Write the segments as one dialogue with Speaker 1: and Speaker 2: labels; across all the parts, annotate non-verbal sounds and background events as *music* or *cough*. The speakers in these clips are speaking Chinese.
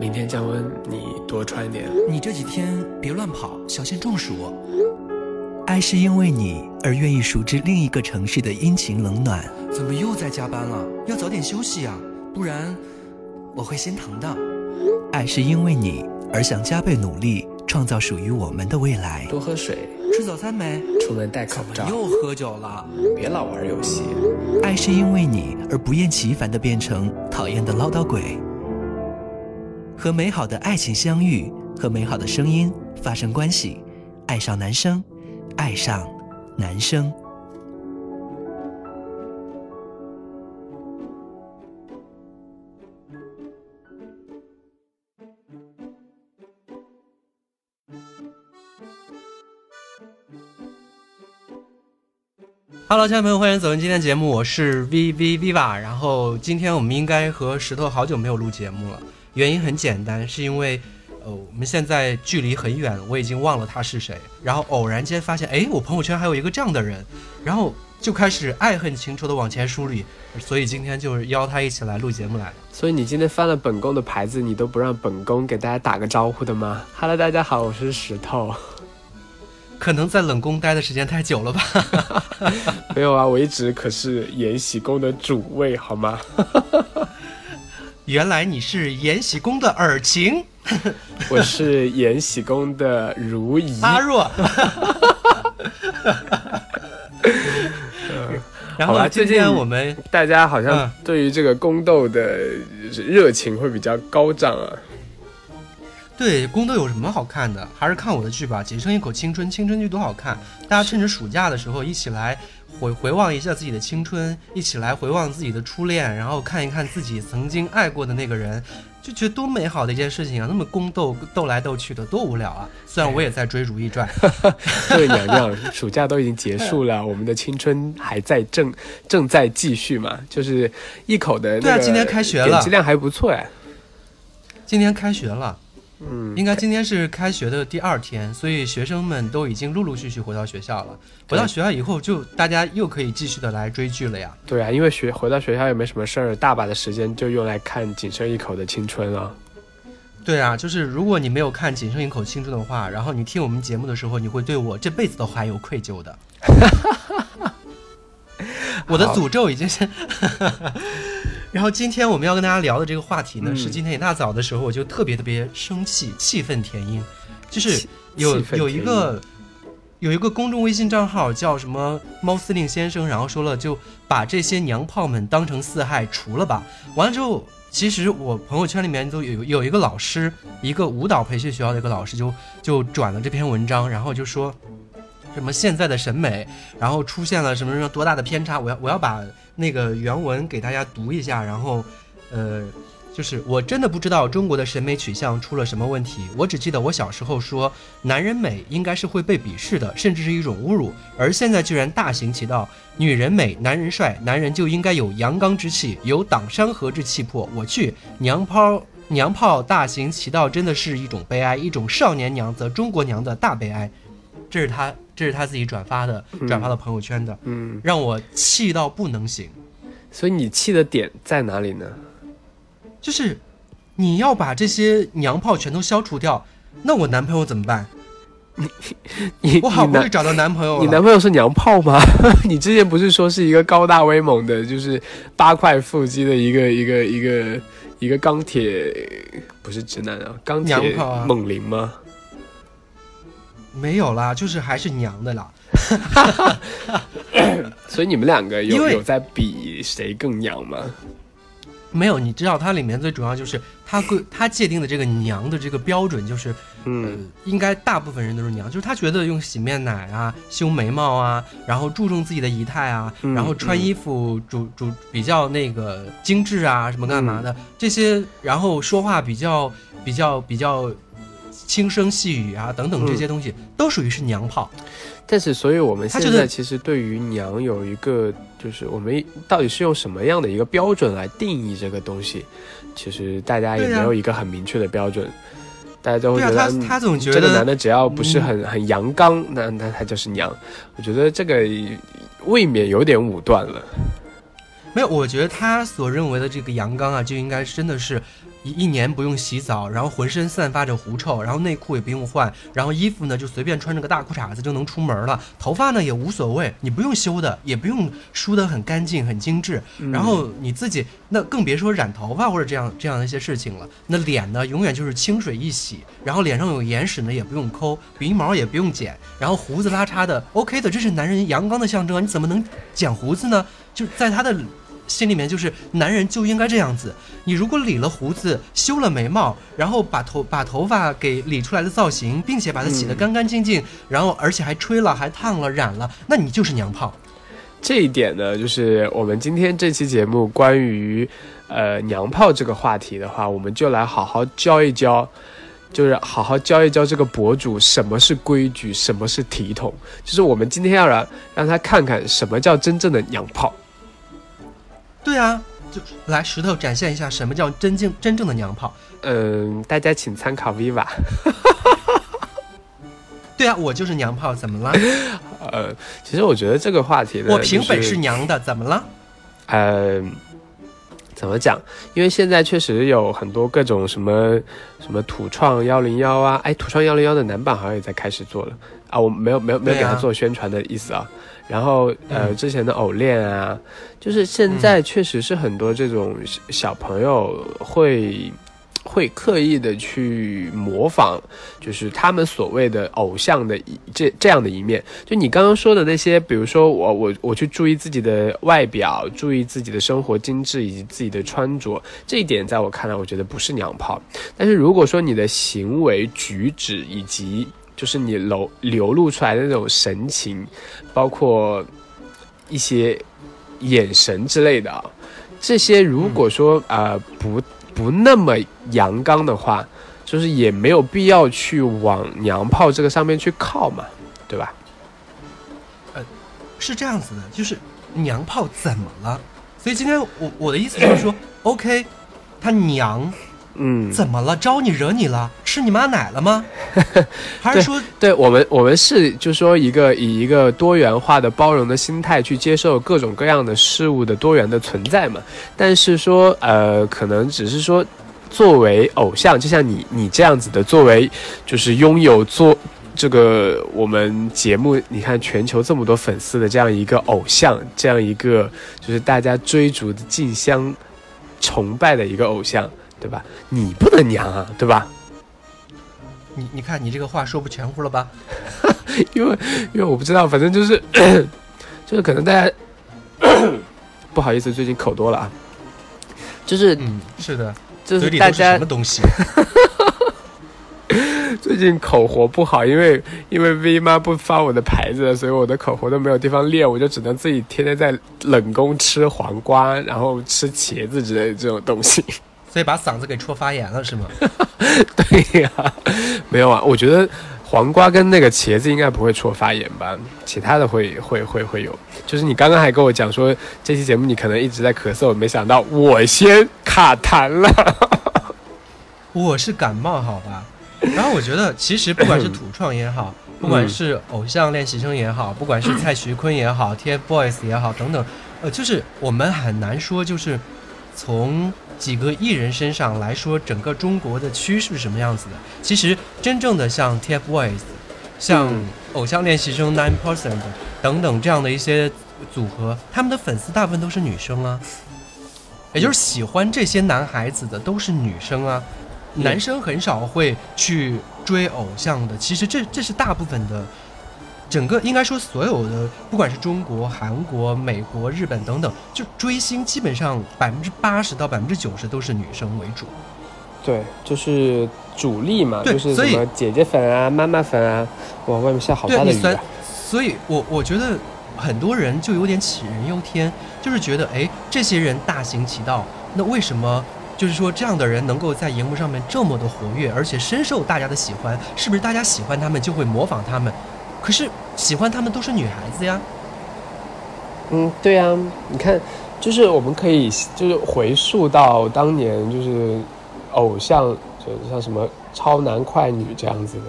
Speaker 1: 明天降温，你多穿点。
Speaker 2: 你这几天别乱跑，小心中暑。爱是因为你而愿意熟知另一个城市的阴晴冷暖。怎么又在加班了？要早点休息啊，不然我会心疼的。爱是因为你而想加倍努力，创造属于我们的未来。
Speaker 1: 多喝水，
Speaker 2: 吃早餐没？
Speaker 1: 出门戴口罩。
Speaker 2: 又喝酒了，
Speaker 1: 别老玩游戏。
Speaker 2: 爱是因为你而不厌其烦的变成讨厌的唠叨鬼。和美好的爱情相遇，和美好的声音发生关系，爱上男生，爱上男生。Hello，亲爱的朋友，欢迎走进今天的节目，我是 V V Viva。然后今天我们应该和石头好久没有录节目了，原因很简单，是因为呃我们现在距离很远，我已经忘了他是谁。然后偶然间发现，哎，我朋友圈还有一个这样的人，然后就开始爱恨情仇的往前梳理。所以今天就是邀他一起来录节目来了。
Speaker 1: 所以你今天翻了本宫的牌子，你都不让本宫给大家打个招呼的吗？Hello，大家好，我是石头。
Speaker 2: 可能在冷宫待的时间太久了吧？*laughs*
Speaker 1: 没有啊，我一直可是延禧宫的主位，好吗？*laughs*
Speaker 2: 原来你是延禧宫的尔晴，*laughs*
Speaker 1: 我是延禧宫的如懿。
Speaker 2: 阿若。*laughs* 然后今天我们
Speaker 1: 大家好像对于这个宫斗的热情会比较高涨啊。
Speaker 2: 对宫斗有什么好看的？还是看我的剧吧，《仅剩一口青春》，青春剧多好看！大家趁着暑假的时候一起来回回望一下自己的青春，一起来回望自己的初恋，然后看一看自己曾经爱过的那个人，就觉得多美好的一件事情啊！那么宫斗斗来斗去的，多无聊啊！虽然我也在追《如懿传》，*laughs*
Speaker 1: 各位娘娘，暑假都已经结束了，我们的青春还在正正在继续嘛？就是一口的
Speaker 2: 对啊，今天开学了，
Speaker 1: 点击量还不错哎。
Speaker 2: 今天开学了。
Speaker 1: 嗯，
Speaker 2: 应该今天是开学的第二天，所以学生们都已经陆陆续续回到学校了。回到学校以后，就大家又可以继续的来追剧了呀。
Speaker 1: 对啊，因为学回到学校也没什么事儿，大把的时间就用来看《仅剩一口的青春》了。
Speaker 2: 对啊，就是如果你没有看《仅剩一口青春》的话，然后你听我们节目的时候，你会对我这辈子都还有愧疚的。*laughs* 我的诅咒已经是。*laughs* 然后今天我们要跟大家聊的这个话题呢，是今天一大早的时候我就特别特别生气，气愤填膺，就是有有一个有一个公众微信账号叫什么猫司令先生，然后说了就把这些娘炮们当成四害除了吧。完了之后，其实我朋友圈里面都有有一个老师，一个舞蹈培训学校的一个老师就就转了这篇文章，然后就说。什么现在的审美，然后出现了什么什么多大的偏差？我要我要把那个原文给大家读一下，然后，呃，就是我真的不知道中国的审美取向出了什么问题。我只记得我小时候说男人美应该是会被鄙视的，甚至是一种侮辱，而现在居然大行其道。女人美，男人帅，男人就应该有阳刚之气，有挡山河之气魄。我去，娘炮娘炮大行其道，真的是一种悲哀，一种少年娘则中国娘的大悲哀。这是他。这是他自己转发的，转发到朋友圈的，
Speaker 1: 嗯，
Speaker 2: 让我气到不能行。
Speaker 1: 所以你气的点在哪里呢？
Speaker 2: 就是你要把这些娘炮全都消除掉，那我男朋友怎么办？
Speaker 1: 你你
Speaker 2: 我好不容易找到男朋友
Speaker 1: 你男朋友是娘炮吗？*laughs* 你之前不是说是一个高大威猛的，就是八块腹肌的一个一个一个一个钢铁，不是直男啊，钢铁猛灵吗？
Speaker 2: 没有啦，就是还是娘的啦。*laughs*
Speaker 1: 所以你们两个有有在比谁更娘吗？
Speaker 2: 没有，你知道它里面最主要就是它规它界定的这个娘的这个标准就是，嗯，应该大部分人都是娘，就是他觉得用洗面奶啊、修眉毛啊，然后注重自己的仪态啊，然后穿衣服主主比较那个精致啊，什么干嘛的这些，然后说话比较比较比较。轻声细语啊，等等这些东西都属于是娘炮，
Speaker 1: 但是，所以我们现在其实对于娘有一个，就是我们到底是用什么样的一个标准来定义这个东西？其实大家也没有一个很明确的标准，大家都会觉得
Speaker 2: 他他总觉得
Speaker 1: 这个男的只要不是很很阳刚，那那他就是娘。我觉得这个未免有点武断了。
Speaker 2: 没有，我觉得他所认为的这个阳刚啊，就应该真的是。一一年不用洗澡，然后浑身散发着狐臭，然后内裤也不用换，然后衣服呢就随便穿着个大裤衩子就能出门了，头发呢也无所谓，你不用修的，也不用梳得很干净很精致，然后你自己那更别说染头发或者这样这样的一些事情了。那脸呢永远就是清水一洗，然后脸上有眼屎呢也不用抠，鼻毛也不用剪，然后胡子拉碴的 OK 的，这是男人阳刚的象征啊！你怎么能剪胡子呢？就在他的。心里面就是男人就应该这样子。你如果理了胡子、修了眉毛，然后把头把头发给理出来的造型，并且把它洗得干干净净，然后而且还吹了、还烫了、染了，那你就是娘炮。
Speaker 1: 这一点呢，就是我们今天这期节目关于呃娘炮这个话题的话，我们就来好好教一教，就是好好教一教这个博主什么是规矩，什么是体统。就是我们今天要让让他看看什么叫真正的娘炮。
Speaker 2: 对啊，就来石头展现一下什么叫真正真正的娘炮。
Speaker 1: 嗯，大家请参考 Viva。*laughs*
Speaker 2: 对啊，我就是娘炮，怎么了？*laughs*
Speaker 1: 呃，其实我觉得这个话题，
Speaker 2: 我凭本事娘的，怎么了？
Speaker 1: 嗯，怎么讲？因为现在确实有很多各种什么什么土创幺零幺啊，哎，土创幺零幺的男版好像也在开始做了啊，我没有没有没有给他做宣传的意思啊。然后，呃，之前的偶练啊，就是现在确实是很多这种小朋友会会刻意的去模仿，就是他们所谓的偶像的这这样的一面。就你刚刚说的那些，比如说我我我去注意自己的外表，注意自己的生活精致以及自己的穿着，这一点在我看来，我觉得不是娘炮。但是如果说你的行为举止以及就是你流流露出来的那种神情，包括一些眼神之类的，这些如果说啊不不那么阳刚的话，就是也没有必要去往娘炮这个上面去靠嘛，对吧？
Speaker 2: 呃，是这样子的，就是娘炮怎么了？所以今天我我的意思就是说，OK，他娘。
Speaker 1: 嗯，
Speaker 2: 怎么了？招你惹你了？吃你妈奶了吗？*laughs* 还是说，
Speaker 1: 对我们，我们是就说一个以一个多元化的包容的心态去接受各种各样的事物的多元的存在嘛？但是说，呃，可能只是说，作为偶像，就像你你这样子的，作为就是拥有做这个我们节目，你看全球这么多粉丝的这样一个偶像，这样一个就是大家追逐的竞相崇拜的一个偶像。对吧？你不能娘啊，对吧？
Speaker 2: 你你看，你这个话说不全乎了吧？*laughs*
Speaker 1: 因为因为我不知道，反正就是 *coughs* 就是可能大家 *coughs* 不好意思，最近口多了啊。就是
Speaker 2: 嗯，是的，
Speaker 1: 就是大家
Speaker 2: 什么东西？*laughs*
Speaker 1: 最近口活不好，因为因为 V 妈不发我的牌子，所以我的口活都没有地方练，我就只能自己天天在冷宫吃黄瓜，然后吃茄子之类的这种东西。
Speaker 2: 所以把嗓子给戳发炎了是吗？*laughs*
Speaker 1: 对呀，没有啊。我觉得黄瓜跟那个茄子应该不会戳发炎吧，其他的会会会会有。就是你刚刚还跟我讲说这期节目你可能一直在咳嗽，没想到我先卡痰了。*laughs*
Speaker 2: 我是感冒好吧？然后我觉得其实不管是土创也好，不管是偶像练习生也好，不管是蔡徐坤也好，TFBOYS 也好等等，呃，就是我们很难说就是从。几个艺人身上来说，整个中国的趋势是什么样子的？其实真正的像 TFBOYS、像偶像练习生 Nine Percent 等等这样的一些组合，他们的粉丝大部分都是女生啊，也就是喜欢这些男孩子的都是女生啊，男生很少会去追偶像的。其实这这是大部分的。整个应该说，所有的不管是中国、韩国、美国、日本等等，就追星基本上百分之八十到百分之九十都是女生为主。
Speaker 1: 对，就是主力嘛，就是
Speaker 2: 什
Speaker 1: 么姐姐粉啊、妈妈粉啊。哇，外面下好大的雨啊！
Speaker 2: 所以，我我觉得很多人就有点杞人忧天，就是觉得，哎，这些人大行其道，那为什么就是说这样的人能够在荧幕上面这么的活跃，而且深受大家的喜欢？是不是大家喜欢他们就会模仿他们？可是喜欢他们都是女孩子呀。
Speaker 1: 嗯，对呀，你看，就是我们可以就是回溯到当年，就是偶像，就像什么超男快女这样子的。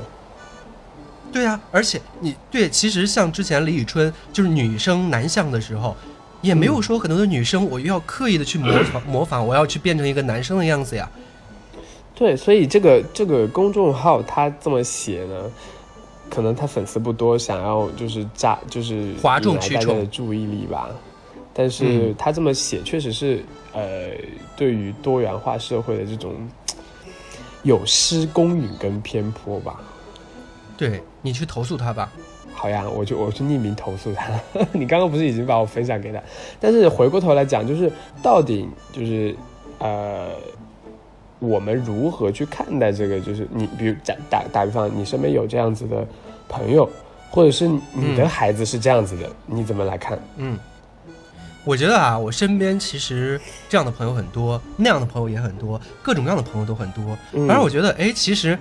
Speaker 2: 对呀，而且你对，其实像之前李宇春就是女生男相的时候，也没有说很多的女生我又要刻意的去模仿模仿，我要去变成一个男生的样子呀。
Speaker 1: 对，所以这个这个公众号他这么写呢，可能他粉丝不多，想要就是炸就是
Speaker 2: 哗众取宠
Speaker 1: 的注意力吧。但是他这么写，确实是呃，对于多元化社会的这种有失公允跟偏颇吧。
Speaker 2: 对你去投诉他吧。
Speaker 1: 好呀，我就我去匿名投诉他。*laughs* 你刚刚不是已经把我分享给他？但是回过头来讲，就是到底就是呃，我们如何去看待这个？就是你比如打打打比方，你身边有这样子的朋友，或者是你的孩子是这样子的，你怎么来看？
Speaker 2: 嗯。我觉得啊，我身边其实这样的朋友很多，那样的朋友也很多，各种各样的朋友都很多。反正我觉得，哎，其实，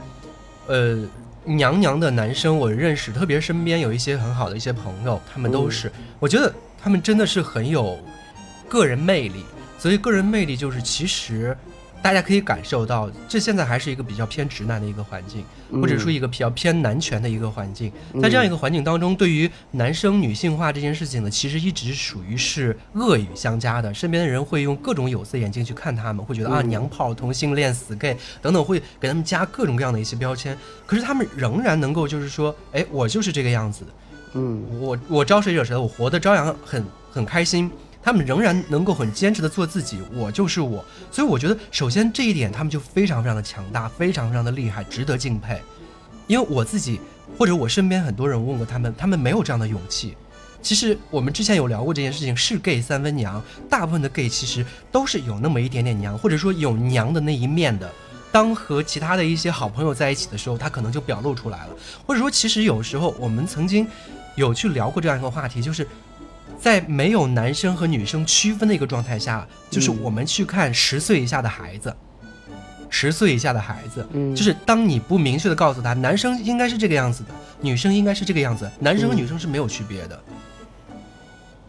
Speaker 2: 呃，娘娘的男生我认识，特别身边有一些很好的一些朋友，他们都是，我觉得他们真的是很有个人魅力。所以，个人魅力就是其实。大家可以感受到，这现在还是一个比较偏直男的一个环境，或者说一个比较偏男权的一个环境。在这样一个环境当中，对于男生女性化这件事情呢，其实一直属于是恶语相加的。身边的人会用各种有色眼镜去看他们，会觉得啊娘炮、同性恋、死 gay 等等，会给他们加各种各样的一些标签。可是他们仍然能够就是说，哎，我就是这个样子的，
Speaker 1: 嗯，
Speaker 2: 我我招谁惹谁了，我活得朝阳很很开心。他们仍然能够很坚持的做自己，我就是我，所以我觉得首先这一点他们就非常非常的强大，非常非常的厉害，值得敬佩。因为我自己或者我身边很多人问过他们，他们没有这样的勇气。其实我们之前有聊过这件事情，是 gay 三分娘，大部分的 gay 其实都是有那么一点点娘，或者说有娘的那一面的。当和其他的一些好朋友在一起的时候，他可能就表露出来了。或者说，其实有时候我们曾经有去聊过这样一个话题，就是。在没有男生和女生区分的一个状态下，就是我们去看十岁以下的孩子，十岁以下的孩子，就是当你不明确的告诉他，男生应该是这个样子的，女生应该是这个样子，男生和女生是没有区别的，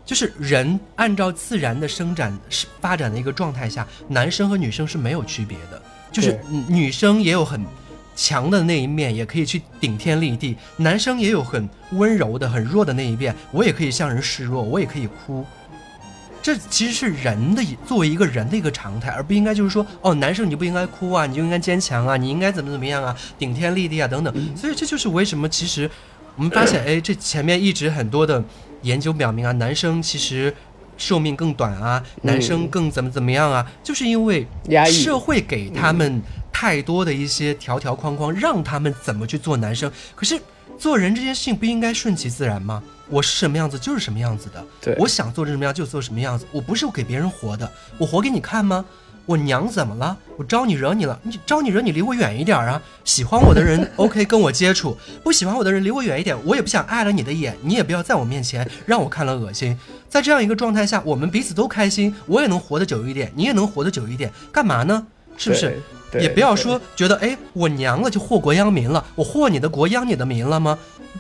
Speaker 2: 就是人按照自然的生长是发展的一个状态下，男生和女生是没有区别的，就是女生也有很。强的那一面也可以去顶天立地，男生也有很温柔的、很弱的那一面，我也可以向人示弱，我也可以哭。这其实是人的作为一个人的一个常态，而不应该就是说，哦，男生你就不应该哭啊，你就应该坚强啊，你应该怎么怎么样啊，顶天立地啊等等。所以这就是为什么其实我们发现，哎，这前面一直很多的研究表明啊，男生其实寿命更短啊，男生更怎么怎么样啊，就是因为社会给他们。太多的一些条条框框，让他们怎么去做男生？可是做人这件事情不应该顺其自然吗？我是什么样子就是什么样子的。
Speaker 1: 对，
Speaker 2: 我想做成什么样就做什么样子。我不是给别人活的，我活给你看吗？我娘怎么了？我招你惹你了？你招你惹你离我远一点啊！喜欢我的人 *laughs* OK 跟我接触，不喜欢我的人离我远一点。我也不想碍了你的眼，你也不要在我面前让我看了恶心。在这样一个状态下，我们彼此都开心，我也能活得久一点，你也能活得久一点，干嘛呢？是不是？也不要说觉得哎，我娘了就祸国殃民了，我祸你的国殃你的民了吗？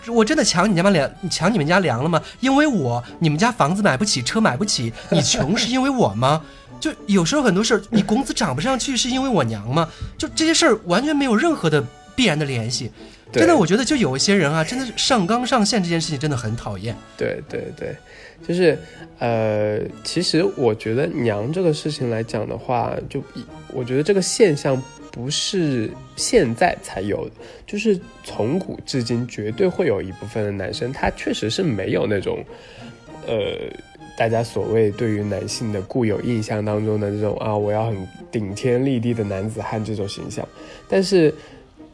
Speaker 2: 我真的抢你家粮，抢你们家粮了吗？因为我你们家房子买不起，车买不起，你穷是因为我吗？*laughs* 就有时候很多事儿，你工资涨不上去是因为我娘吗？就这些事儿完全没有任何的必然的联系。真的，我觉得就有一些人啊，真的是上纲上线这件事情真的很讨厌。
Speaker 1: 对对对，就是。呃，其实我觉得娘这个事情来讲的话，就我觉得这个现象不是现在才有的，就是从古至今绝对会有一部分的男生，他确实是没有那种，呃，大家所谓对于男性的固有印象当中的这种啊，我要很顶天立地的男子汉这种形象，但是。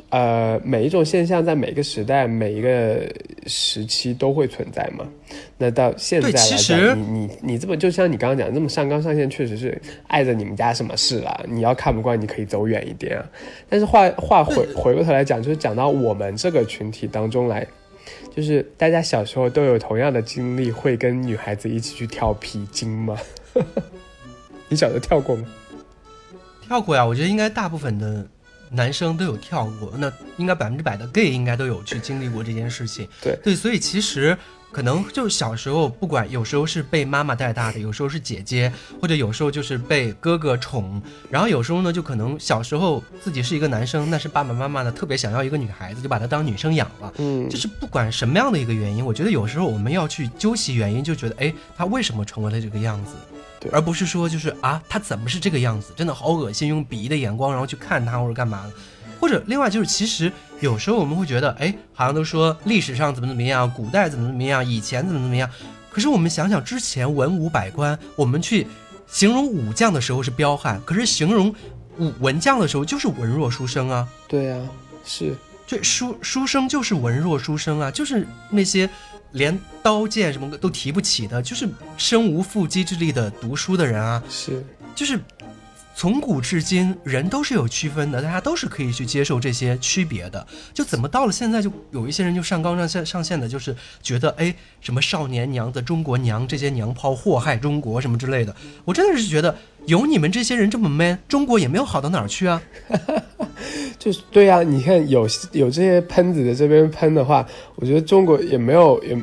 Speaker 1: 呃，每一种现象在每个时代、每一个时期都会存在嘛。那到现在来讲，你你你这么就像你刚刚讲这么上纲上线，确实是碍着你们家什么事了？你要看不惯，你可以走远一点啊。但是话话回回过头来讲，就是讲到我们这个群体当中来，就是大家小时候都有同样的经历，会跟女孩子一起去跳皮筋吗？*laughs* 你小时候跳过吗？
Speaker 2: 跳过呀，我觉得应该大部分的。男生都有跳过，那应该百分之百的 gay 应该都有去经历过这件事情。
Speaker 1: 对
Speaker 2: 对，所以其实可能就是小时候，不管有时候是被妈妈带大的，有时候是姐姐，或者有时候就是被哥哥宠，然后有时候呢，就可能小时候自己是一个男生，那是爸爸妈妈呢特别想要一个女孩子，就把她当女生养了。嗯，就是不管什么样的一个原因，我觉得有时候我们要去究其原因，就觉得哎，他为什么成为了这个样子？而不是说就是啊，他怎么是这个样子，真的好恶心，用鄙夷的眼光然后去看他或者干嘛的，或者另外就是其实有时候我们会觉得，哎，好像都说历史上怎么怎么样，古代怎么怎么样，以前怎么怎么样，可是我们想想之前文武百官，我们去形容武将的时候是彪悍，可是形容武文将的时候就是文弱书生啊。
Speaker 1: 对啊，是。
Speaker 2: 这书书生就是文弱书生啊，就是那些连刀剑什么都提不起的，就是身无缚鸡之力的读书的人啊。
Speaker 1: 是，
Speaker 2: 就是从古至今，人都是有区分的，大家都是可以去接受这些区别的。就怎么到了现在，就有一些人就上纲上线上线的，就是觉得哎，什么少年娘的中国娘这些娘炮祸害中国什么之类的。我真的是觉得，有你们这些人这么 man，中国也没有好到哪儿去啊。*laughs*
Speaker 1: 就是对呀，你看有有这些喷子在这边喷的话，我觉得中国也没有也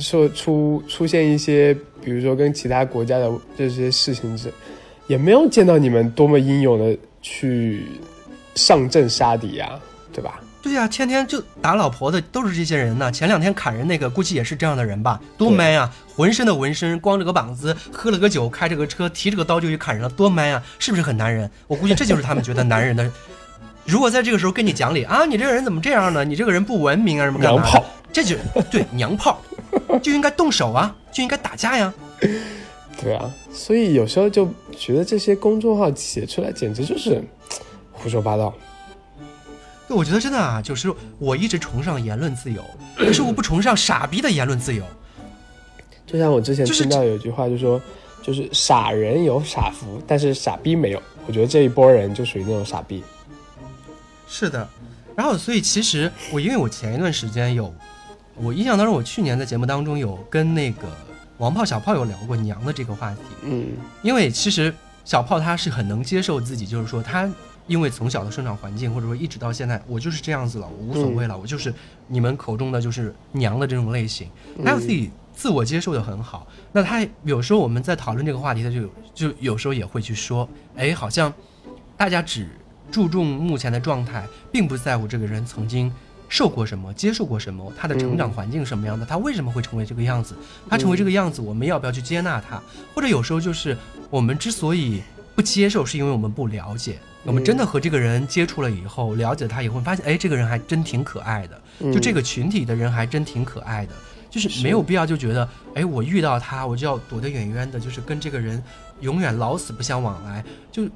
Speaker 1: 说出出现一些，比如说跟其他国家的这些事情是，也没有见到你们多么英勇的去上阵杀敌呀，对吧？
Speaker 2: 对呀，天天就打老婆的都是这些人呢。前两天砍人那个，估计也是这样的人吧？多 man 啊！浑身的纹身，光着个膀子，喝了个酒，开着个车，提着个刀就去砍人了，多 man 啊！是不是很男人？我估计这就是他们觉得男人的。*laughs* 如果在这个时候跟你讲理啊，你这个人怎么这样呢？你这个人不文明啊，什么
Speaker 1: 娘炮？
Speaker 2: 这就对娘炮，就应该动手啊，就应该打架呀。
Speaker 1: 对啊，所以有时候就觉得这些公众号写出来简直就是胡说八道。
Speaker 2: 对，我觉得真的啊，就是我一直崇尚言论自由，*coughs* 可是我不崇尚傻逼的言论自由。
Speaker 1: 就像我之前听到有一句话，就说就是傻人有傻福，但是傻逼没有。我觉得这一波人就属于那种傻逼。
Speaker 2: 是的，然后所以其实我因为我前一段时间有，我印象当中我去年在节目当中有跟那个王炮小炮有聊过娘的这个话题，
Speaker 1: 嗯，
Speaker 2: 因为其实小炮他是很能接受自己，就是说他因为从小的生长环境或者说一直到现在我就是这样子了，我无所谓了，我就是你们口中的就是娘的这种类型，他有自己自我接受的很好。那他有时候我们在讨论这个话题，他就就有时候也会去说，哎，好像大家只。注重目前的状态，并不在乎这个人曾经受过什么、接受过什么，他的成长环境什么样的，他为什么会成为这个样子？他成为这个样子，我们要不要去接纳他？或者有时候就是我们之所以不接受，是因为我们不了解。我们真的和这个人接触了以后，了解他以后，发现哎，这个人还真挺可爱的。就这个群体的人还真挺可爱的，就是没有必要就觉得哎，我遇到他我就要躲得远远的，就是跟这个人永远老死不相往来。就。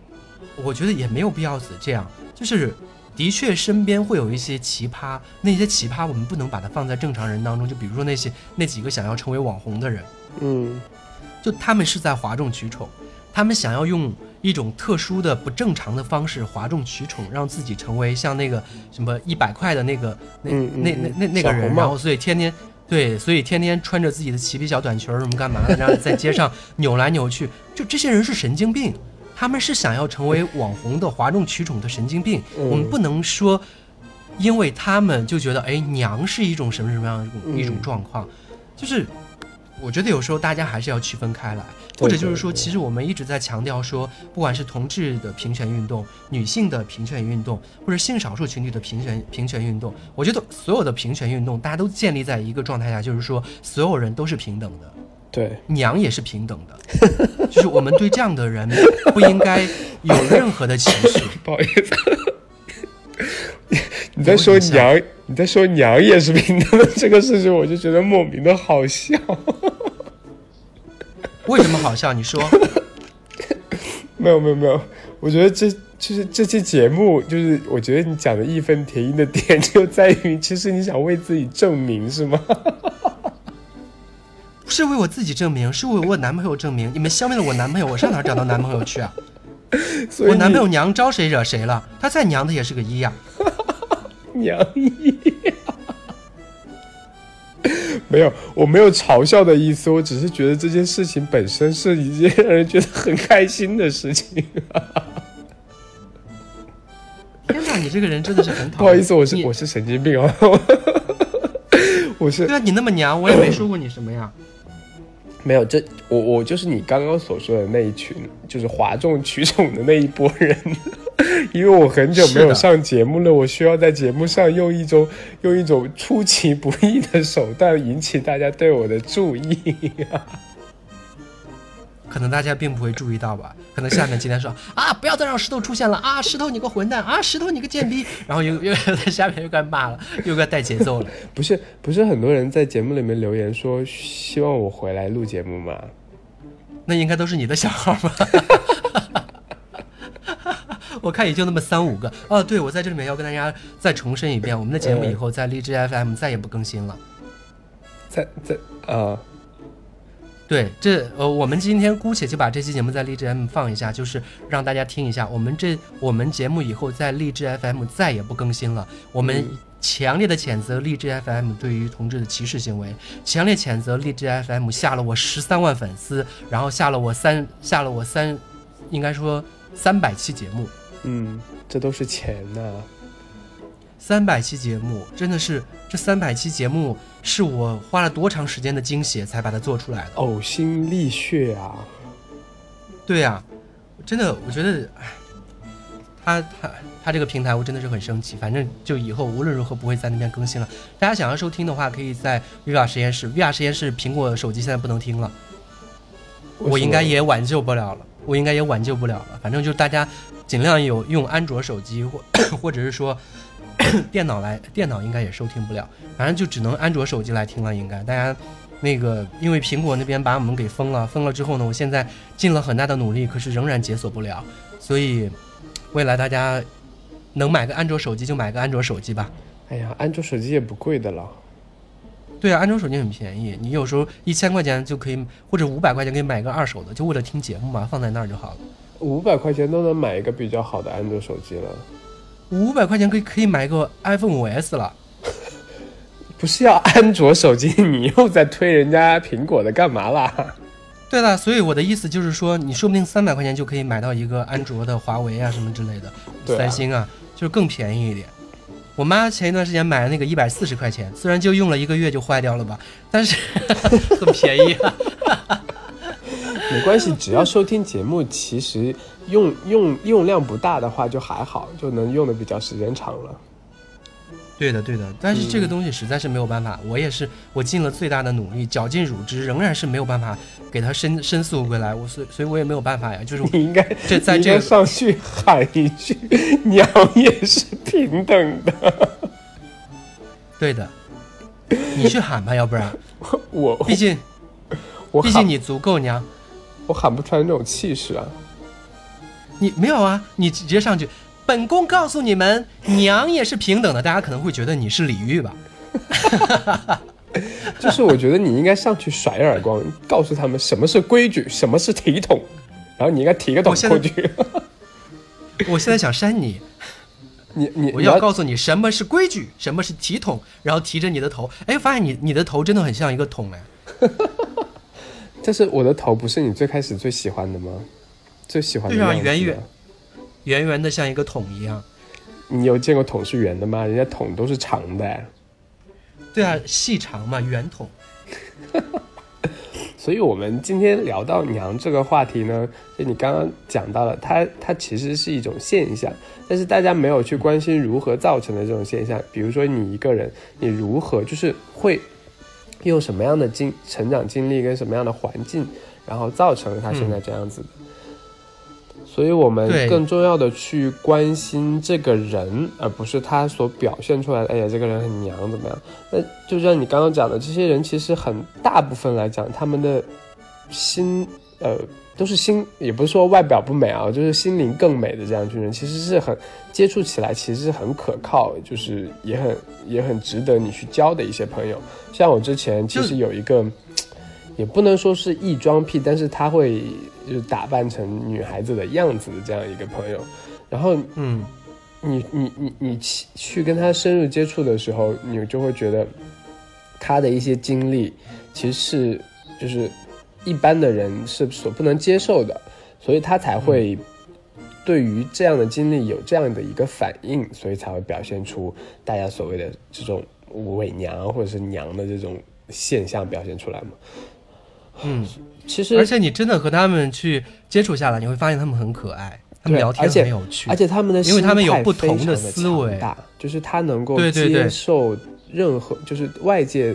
Speaker 2: 我觉得也没有必要死这样，就是的确身边会有一些奇葩，那些奇葩我们不能把它放在正常人当中。就比如说那些那几个想要成为网红的人，
Speaker 1: 嗯，
Speaker 2: 就他们是在哗众取宠，他们想要用一种特殊的不正常的方式哗众取宠，让自己成为像那个什么一百块的那个那那那那那个人，然后所以天天对，所以天天穿着自己的齐皮小短裙什么干嘛的，然后在街上 *laughs* 扭来扭去，就这些人是神经病。他们是想要成为网红的哗众取宠的神经病，我们不能说，因为他们就觉得哎娘是一种什么什么样的一种状况，就是我觉得有时候大家还是要区分开来，或者就是说，其实我们一直在强调说，不管是同志的平权运动、女性的平权运动，或者性少数群体的平权平权运动，我觉得所有的平权运动，大家都建立在一个状态下，就是说所有人都是平等的。
Speaker 1: 对，
Speaker 2: 娘也是平等的，*laughs* 就是我们对这样的人不应该有任何的歧视。*laughs*
Speaker 1: 不好意思，*laughs* 你在说娘，你在说娘也是平等的这个事情，我就觉得莫名的好笑。
Speaker 2: 为什么好笑？你说。*laughs*
Speaker 1: 没有没有没有，我觉得这就是这期节目，就是我觉得你讲的义愤填膺的点就在于，其实你想为自己证明，是吗？
Speaker 2: 是为我自己证明，是为我男朋友证明。你们消灭了我男朋友，我上哪找到男朋友去啊？*laughs* 我男朋友娘招谁惹谁了？他再娘，他也是个一呀。*laughs*
Speaker 1: 娘一。没有，我没有嘲笑的意思，我只是觉得这件事情本身是一件让人觉得很开心的事情。*laughs*
Speaker 2: 天哪，你这个人真的是很讨厌。
Speaker 1: 不好意思，我是我是神经病哦。我是。
Speaker 2: 对啊，你那么娘，我也没说过你什么呀。
Speaker 1: 没有，这我我就是你刚刚所说的那一群，就是哗众取宠的那一波人。*laughs* 因为我很久没有上节目了，我需要在节目上用一种用一种出其不意的手段引起大家对我的注意。
Speaker 2: 可能大家并不会注意到吧？可能下面今天说啊，不要再让石头出现了啊，石头你个混蛋啊，石头你个贱逼，*laughs* 然后又又在下面又该骂了，*laughs* 又该带节奏了。
Speaker 1: 不 *laughs* 是不是，很多人在节目里面留言说希望我回来录节目吗？
Speaker 2: 那应该都是你的小号吧？我看也就那么三五个。哦，对，我在这里面要跟大家再重申一遍，我们的节目以后在荔枝 FM 再也不更新了。
Speaker 1: 在在啊。
Speaker 2: 对，这呃，我们今天姑且就把这期节目在荔枝 FM 放一下，就是让大家听一下。我们这我们节目以后在荔枝 FM 再也不更新了。我们强烈的谴责荔枝 FM 对于同志的歧视行为，强烈谴责荔枝 FM 下了我十三万粉丝，然后下了我三下了我三，应该说三百期节目。
Speaker 1: 嗯，这都是钱呐。
Speaker 2: 三百期节目，真的是这三百期节目是我花了多长时间的精血才把它做出来的，
Speaker 1: 呕心沥血啊！
Speaker 2: 对呀，真的，我觉得，哎，他他他这个平台，我真的是很生气。反正就以后无论如何不会在那边更新了。大家想要收听的话，可以在 VR 实验室。VR 实验室苹果手机现在不能听了，我应该也挽救不了了，*coughs* 我应该也挽救不了了。反正就大家尽量有用安卓手机或 *coughs* 或者是说。*coughs* 电脑来，电脑应该也收听不了，反正就只能安卓手机来听了。应该大家，那个因为苹果那边把我们给封了，封了之后呢，我现在尽了很大的努力，可是仍然解锁不了。所以，未来大家能买个安卓手机就买个安卓手机吧。
Speaker 1: 哎呀，安卓手机也不贵的了。
Speaker 2: 对啊，安卓手机很便宜，你有时候一千块钱就可以，或者五百块钱可以买个二手的，就为了听节目嘛，放在那儿就好了。
Speaker 1: 五百块钱都能买一个比较好的安卓手机了。
Speaker 2: 五百块钱可以可以买个 iPhone 五 S 了，*laughs*
Speaker 1: 不是要安卓手机？你又在推人家苹果的干嘛啦？*laughs*
Speaker 2: 对了，所以我的意思就是说，你说不定三百块钱就可以买到一个安卓的华为啊什么之类的，三星啊，就是更便宜一点。我妈前一段时间买了那个一百四十块钱，虽然就用了一个月就坏掉了吧，但是 *laughs* 很便宜啊。
Speaker 1: 没关系，只要收听节目，其实用用用量不大的话就还好，就能用的比较时间长了。
Speaker 2: 对的，对的，但是这个东西实在是没有办法，我也是我尽了最大的努力，绞尽乳汁，仍然是没有办法给他申申诉回来，我所所以，我也没有办法呀。就是 *laughs*
Speaker 1: 你应该
Speaker 2: 这在这个
Speaker 1: 上去喊一句“娘也是平等的 *laughs* ”。
Speaker 2: 对的，你去喊吧，要不然 *laughs*
Speaker 1: 我
Speaker 2: 毕竟
Speaker 1: 我
Speaker 2: 毕竟你足够娘。
Speaker 1: 我喊不出来那种气势啊！
Speaker 2: 你没有啊？你直接上去，本宫告诉你们，娘也是平等的。大家可能会觉得你是李煜吧？*laughs*
Speaker 1: 就是我觉得你应该上去甩耳光，告诉他们什么是规矩，什么是体统，然后你应该提个桶过去。*laughs*
Speaker 2: 我现在想扇你，
Speaker 1: 你你
Speaker 2: 我要告诉你什么是规矩，什么是体统，然后提着你的头，哎，发现你你的头真的很像一个桶哎。*laughs*
Speaker 1: 但是我的头不是你最开始最喜欢的吗？最喜欢的
Speaker 2: 圆圆圆圆的，像一个桶一样。
Speaker 1: 你有见过桶是圆的吗？人家桶都是长的。
Speaker 2: 对啊，细长嘛，圆筒。*laughs*
Speaker 1: 所以，我们今天聊到娘这个话题呢，就你刚刚讲到了，它它其实是一种现象，但是大家没有去关心如何造成的这种现象。比如说，你一个人，你如何就是会。用什么样的经成长经历跟什么样的环境，然后造成了他现在这样子的。所以，我们更重要的去关心这个人，而不是他所表现出来的。哎呀，这个人很娘，怎么样？那就像你刚刚讲的，这些人其实很大部分来讲，他们的心，呃。都是心，也不是说外表不美啊，就是心灵更美的这样一群人，其实是很接触起来，其实是很可靠，就是也很也很值得你去交的一些朋友。像我之前其实有一个，也不能说是异装癖，但是他会就打扮成女孩子的样子的这样一个朋友。然后，嗯，你你你你去去跟他深入接触的时候，你就会觉得他的一些经历其实是就是。一般的人是所不能接受的，所以他才会对于这样的经历有这样的一个反应，所以才会表现出大家所谓的这种伪娘或者是娘的这种现象表现出来嘛。
Speaker 2: 嗯，
Speaker 1: 其实
Speaker 2: 而且你真的和他们去接触下来，你会发现他们很可爱，他们聊天很有趣，
Speaker 1: 而且他们的
Speaker 2: 因为他们有不同
Speaker 1: 的
Speaker 2: 思维，
Speaker 1: 就是他能够接受任何就是外界。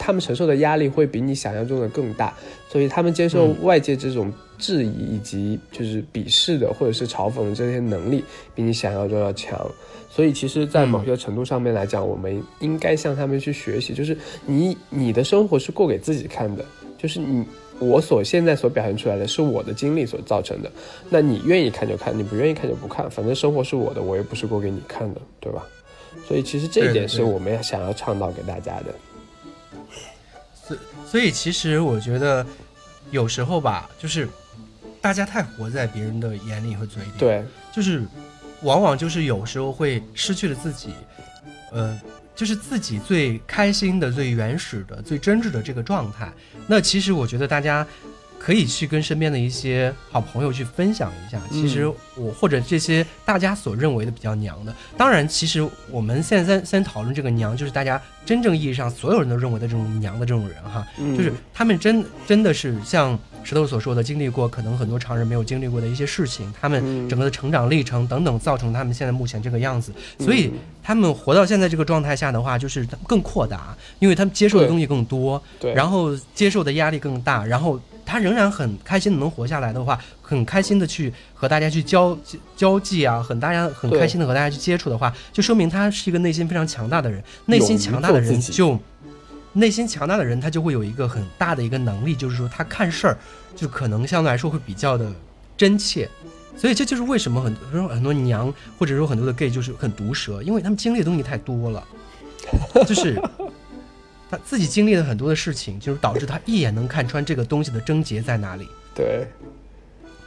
Speaker 1: 他们承受的压力会比你想象中的更大，所以他们接受外界这种质疑以及就是鄙视的或者是嘲讽的这些能力比你想象中要强。所以其实，在某些程度上面来讲，我们应该向他们去学习，就是你你的生活是过给自己看的，就是你。我所现在所表现出来的是我的经历所造成的，那你愿意看就看，你不愿意看就不看，反正生活是我的，我又不是过给你看的，对吧？所以其实这一点是我们要想要倡导给大家的。
Speaker 2: 所所以其实我觉得有时候吧，就是大家太活在别人的眼里和嘴里，
Speaker 1: 对，
Speaker 2: 就是往往就是有时候会失去了自己，呃。就是自己最开心的、最原始的、最真挚的这个状态。那其实我觉得大家可以去跟身边的一些好朋友去分享一下。其实我或者这些大家所认为的比较娘的，当然，其实我们现在先先讨论这个娘，就是大家真正意义上所有人都认为的这种娘的这种人哈，就是他们真真的是像。石头所说的，经历过可能很多常人没有经历过的一些事情，他们整个的成长历程等等，造成他们现在目前这个样子。所以他们活到现在这个状态下的话，就是更扩大，因为他们接受的东西更多，
Speaker 1: 对，
Speaker 2: 然后接受的压力更大，然后他仍然很开心的能活下来的话，很开心的去和大家去交交际啊，很大家很开心的和大家去接触的话，就说明他是一个内心非常强大的人。内心强大的人就。内心强大的人，他就会有一个很大的一个能力，就是说他看事儿，就可能相对来说会比较的真切。所以这就是为什么很多很多娘，或者说很多的 gay 就是很毒舌，因为他们经历的东西太多了，就是他自己经历了很多的事情，就是导致他一眼能看穿这个东西的症结在哪里。
Speaker 1: 对，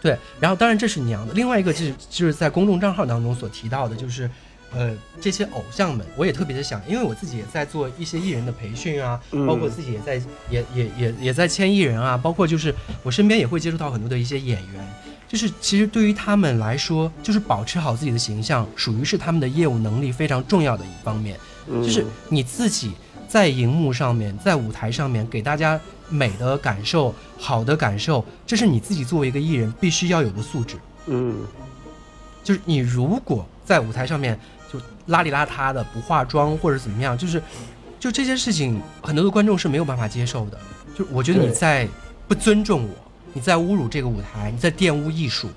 Speaker 2: 对。然后当然这是娘的，另外一个就是就是在公众账号当中所提到的，就是。呃，这些偶像们，我也特别的想，因为我自己也在做一些艺人的培训啊，包括自己也在也也也也在签艺人啊，包括就是我身边也会接触到很多的一些演员，就是其实对于他们来说，就是保持好自己的形象，属于是他们的业务能力非常重要的一方面。就是你自己在荧幕上面，在舞台上面给大家美的感受、好的感受，这是你自己作为一个艺人必须要有的素质。
Speaker 1: 嗯，
Speaker 2: 就是你如果在舞台上面。就邋里邋遢的不化妆或者怎么样，就是，就这些事情，很多的观众是没有办法接受的。就我觉得你在不尊重我，你在侮辱这个舞台，你在玷污艺术。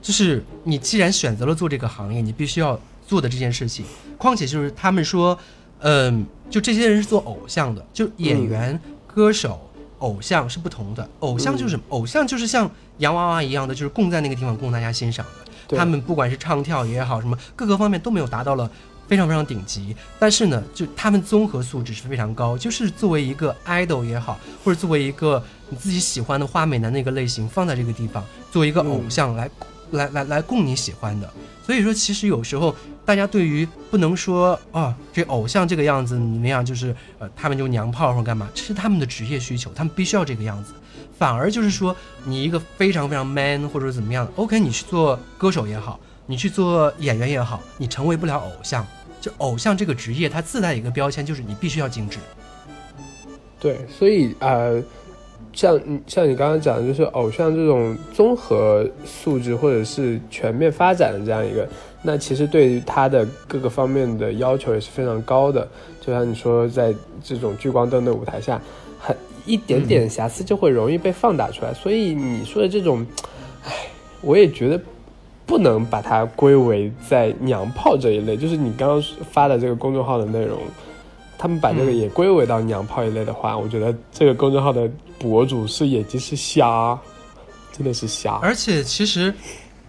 Speaker 2: 就是你既然选择了做这个行业，你必须要做的这件事情。况且就是他们说，嗯，就这些人是做偶像的，就演员、歌手、偶像是不同的。偶像就是偶像，就是像洋娃娃一样的，就是供在那个地方供大家欣赏的。他们不管是唱跳也好，什么各个方面都没有达到了非常非常顶级，但是呢，就他们综合素质是非常高。就是作为一个 idol 也好，或者作为一个你自己喜欢的花美男那个类型放在这个地方，作为一个偶像来来来来供你喜欢的。所以说，其实有时候大家对于不能说啊，这偶像这个样子怎么样，就是呃，他们就娘炮或者干嘛，这是他们的职业需求，他们必须要这个样子。反而就是说，你一个非常非常 man 或者怎么样的，OK，你去做歌手也好，你去做演员也好，你成为不了偶像。就偶像这个职业，它自带一个标签，就是你必须要精致。
Speaker 1: 对，所以呃，像像你刚刚讲的，就是偶像这种综合素质或者是全面发展的这样一个，那其实对于它的各个方面的要求也是非常高的。就像你说，在这种聚光灯的舞台下，很。一点点瑕疵就会容易被放大出来，所以你说的这种，唉，我也觉得不能把它归为在娘炮这一类。就是你刚刚发的这个公众号的内容，他们把这个也归为到娘炮一类的话，我觉得这个公众号的博主是眼睛是瞎，真的是瞎。
Speaker 2: 而且其实，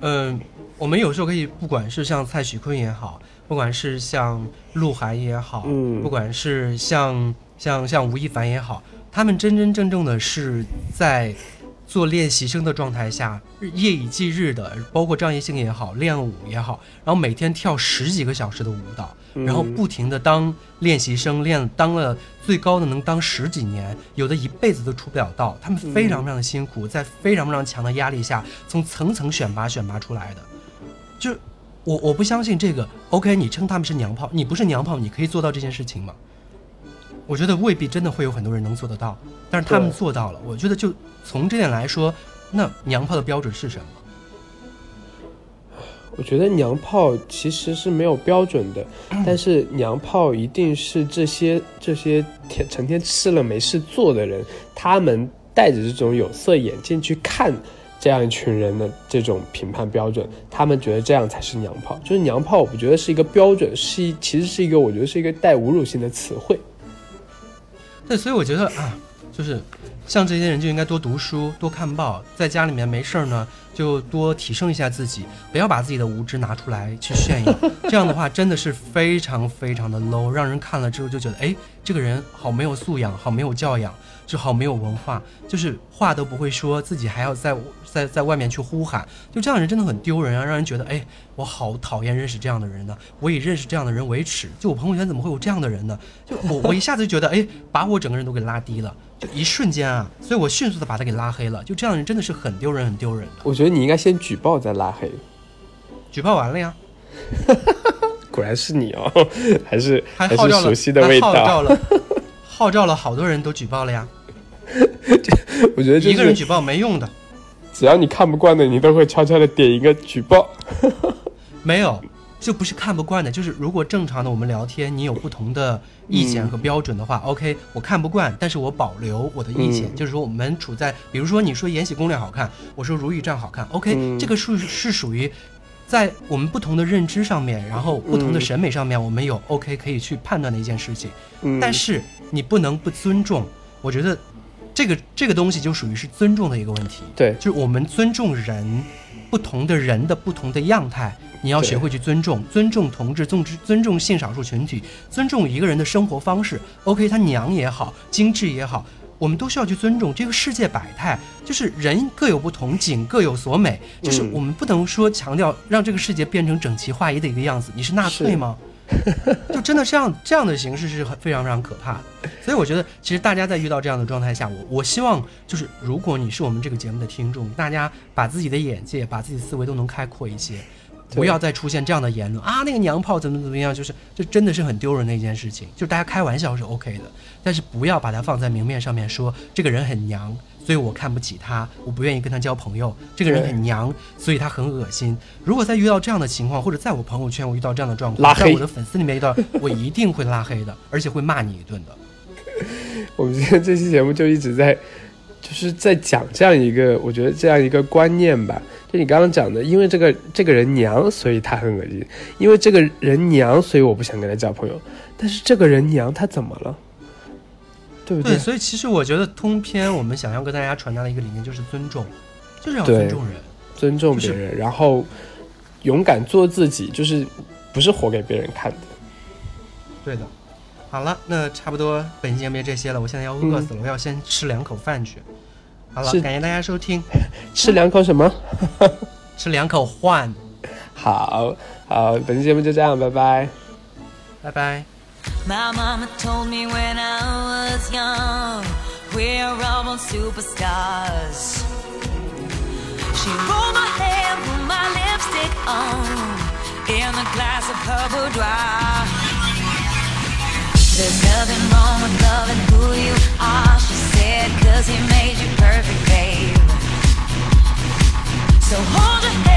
Speaker 2: 嗯，我们有时候可以，不管是像蔡徐坤也好，不管是像鹿晗也好，
Speaker 1: 嗯，
Speaker 2: 不管是像像像吴亦凡也好。他们真真正正的是在做练习生的状态下，夜以继日的，包括张艺兴也好，练舞也好，然后每天跳十几个小时的舞蹈，然后不停的当练习生练，当了最高的能当十几年，有的一辈子都出不了道。他们非常非常的辛苦，在非常非常强的压力下，从层层选拔选拔出来的。就我我不相信这个。OK，你称他们是娘炮，你不是娘炮，你可以做到这件事情吗？我觉得未必真的会有很多人能做得到，但是他们做到了。我觉得就从这点来说，那娘炮的标准是什么？
Speaker 1: 我觉得娘炮其实是没有标准的，*clears throat* 但是娘炮一定是这些这些天成天吃了没事做的人，他们带着这种有色眼镜去看这样一群人的这种评判标准，他们觉得这样才是娘炮。就是娘炮，我不觉得是一个标准，是其实是一个我觉得是一个带侮辱性的词汇。
Speaker 2: 对，所以我觉得啊，就是像这些人就应该多读书、多看报，在家里面没事儿呢。就多提升一下自己，不要把自己的无知拿出来去炫耀。这样的话真的是非常非常的 low，让人看了之后就觉得，哎，这个人好没有素养，好没有教养，就好没有文化，就是话都不会说，自己还要在在在外面去呼喊，就这样人真的很丢人啊，让人觉得，哎，我好讨厌认识这样的人呢。我以认识这样的人为耻，就我朋友圈怎么会有这样的人呢？就我我一下子就觉得，哎，把我整个人都给拉低了。就一瞬间啊，所以我迅速的把他给拉黑了。就这样的人真的是很丢人，很丢人的。
Speaker 1: 我觉得你应该先举报再拉黑。
Speaker 2: 举报完了呀。*laughs*
Speaker 1: 果然是你哦，还是
Speaker 2: 还号召了，
Speaker 1: 熟悉的味道。
Speaker 2: 号召了，号召了好多人都举报了呀。*laughs*
Speaker 1: 我觉得
Speaker 2: 一个人举报没用的，
Speaker 1: 只要你看不惯的，你都会悄悄的点一个举报。*laughs*
Speaker 2: 没有。就不是看不惯的，就是如果正常的我们聊天，你有不同的意见和标准的话，OK，我看不惯，但是我保留我的意见，就是说我们处在，比如说你说《延禧攻略》好看，我说《如懿传》好看，OK，这个是是属于在我们不同的认知上面，然后不同的审美上面，我们有 OK 可以去判断的一件事情，但是你不能不尊重，我觉得这个这个东西就属于是尊重的一个问题，
Speaker 1: 对，
Speaker 2: 就是我们尊重人，不同的人的不同的样态。你要学会去尊重，尊重同志，尊重尊重性少数群体，尊重一个人的生活方式。OK，他娘也好，精致也好，我们都需要去尊重这个世界百态。就是人各有不同，景各有所美。就是我们不能说强调让这个世界变成整齐划一的一个样子。你是纳粹吗？*laughs* 就真的这样这样的形式是很非常非常可怕的。所以我觉得，其实大家在遇到这样的状态下，我我希望就是，如果你是我们这个节目的听众，大家把自己的眼界、把自己的思维都能开阔一些。不要再出现这样的言论啊！那个娘炮怎么怎么样，就是这真的是很丢人的一件事情。就是大家开玩笑是 OK 的，但是不要把它放在明面上面说这个人很娘，所以我看不起他，我不愿意跟他交朋友。这个人很娘，所以他很恶心。如果再遇到这样的情况，或者在我朋友圈我遇到这样的状况，在我的粉丝里面遇到，我一定会拉黑的，而且会骂你一顿的。*laughs*
Speaker 1: 我们今天这期节目就一直在，就是在讲这样一个，我觉得这样一个观念吧。就你刚刚讲的，因为这个这个人娘，所以他很恶心；因为这个人娘，所以我不想跟他交朋友。但是这个人娘他怎么了？对不对？
Speaker 2: 所以其实我觉得通篇我们想要跟大家传达的一个理念就是尊重，就是要尊重人，
Speaker 1: 尊重别人，然后勇敢做自己，就是不是活给别人看的。
Speaker 2: 对的。好了，那差不多本期节目这些了。我现在要饿死了，我要先吃两口饭去。好了，感谢大家收听。
Speaker 1: 吃两口什么？
Speaker 2: 吃两口饭。
Speaker 1: 好好，本期节目就这样，拜拜，
Speaker 2: 拜拜。My mama told me when I was young, we're all born superstars. She rolled my hair, put my lipstick on, in a glass of her boudoir. There's nothing wrong with loving who you are, she said, cause he made you perfect, babe. So hold your head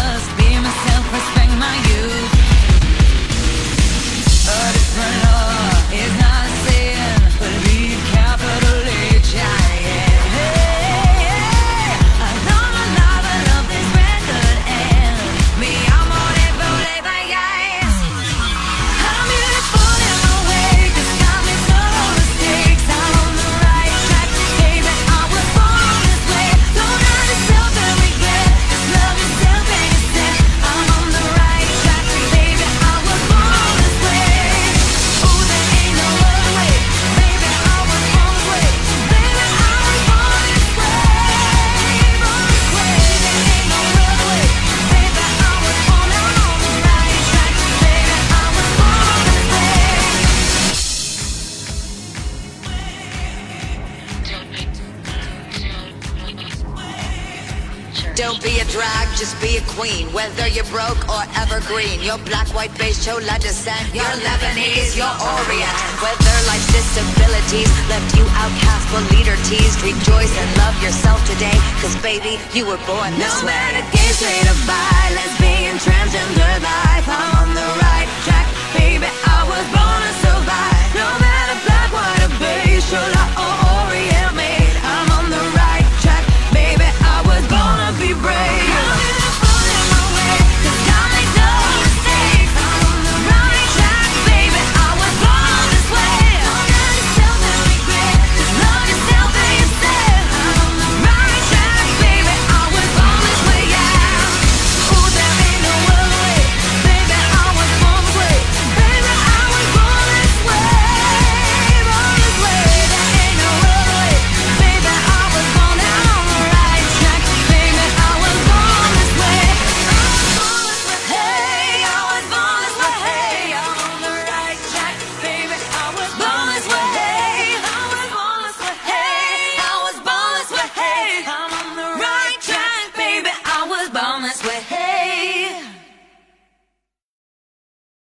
Speaker 3: Whether you're broke or evergreen, your black, white, beige, chola descent, your Lebanese, your Orient. Whether life's disabilities left you outcast but leader teased, rejoice and love yourself today, cause baby, you were born this no way. No matter gay, straight or bi, lesbian, transgender life, I'm on the right track, baby,
Speaker 4: I was born to survive. No matter black, white, or beige, chola or